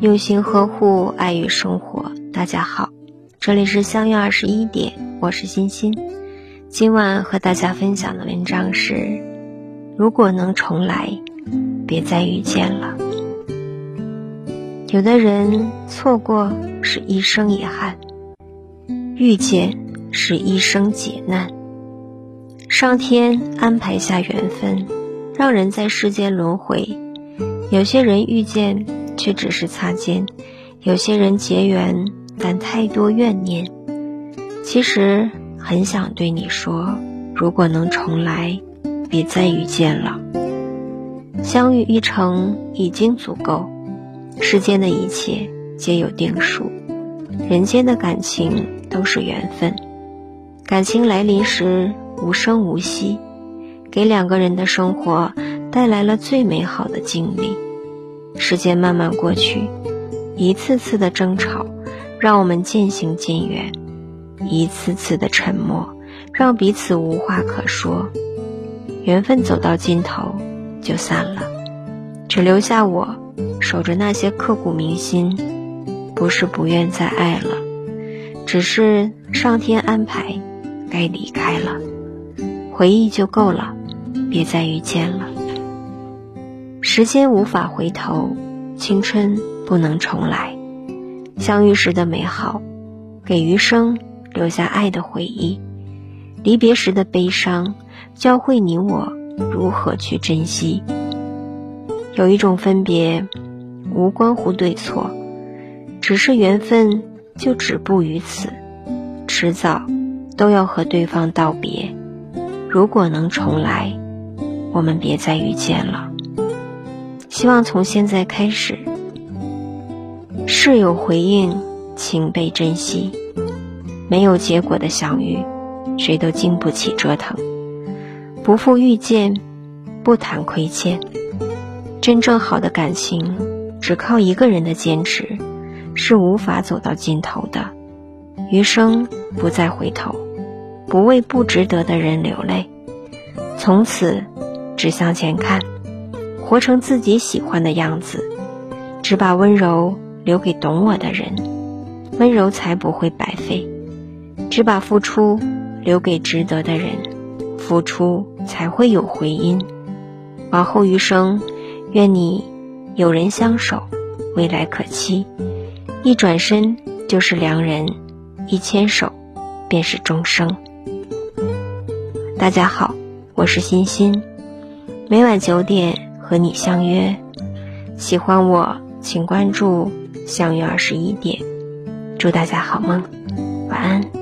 用心呵护，爱与生活。大家好，这里是相约二十一点，我是欣欣。今晚和大家分享的文章是：如果能重来，别再遇见了。有的人错过是一生遗憾，遇见是一生劫难。上天安排下缘分，让人在世间轮回。有些人遇见。却只是擦肩，有些人结缘，但太多怨念。其实很想对你说，如果能重来，别再遇见了。相遇一程已经足够，世间的一切皆有定数，人间的感情都是缘分。感情来临时无声无息，给两个人的生活带来了最美好的经历。时间慢慢过去，一次次的争吵让我们渐行渐远，一次次的沉默让彼此无话可说。缘分走到尽头就散了，只留下我守着那些刻骨铭心。不是不愿再爱了，只是上天安排该离开了。回忆就够了，别再遇见了。时间无法回头，青春不能重来。相遇时的美好，给余生留下爱的回忆；离别时的悲伤，教会你我如何去珍惜。有一种分别，无关乎对错，只是缘分就止步于此，迟早都要和对方道别。如果能重来，我们别再遇见了。希望从现在开始，事有回应，请被珍惜。没有结果的相遇，谁都经不起折腾。不负遇见，不谈亏欠。真正好的感情，只靠一个人的坚持，是无法走到尽头的。余生不再回头，不为不值得的人流泪，从此只向前看。活成自己喜欢的样子，只把温柔留给懂我的人，温柔才不会白费；只把付出留给值得的人，付出才会有回音。往后余生，愿你有人相守，未来可期。一转身就是良人，一牵手便是终生。大家好，我是欣欣，每晚九点。和你相约，喜欢我请关注“相约二十一点”，祝大家好梦，晚安。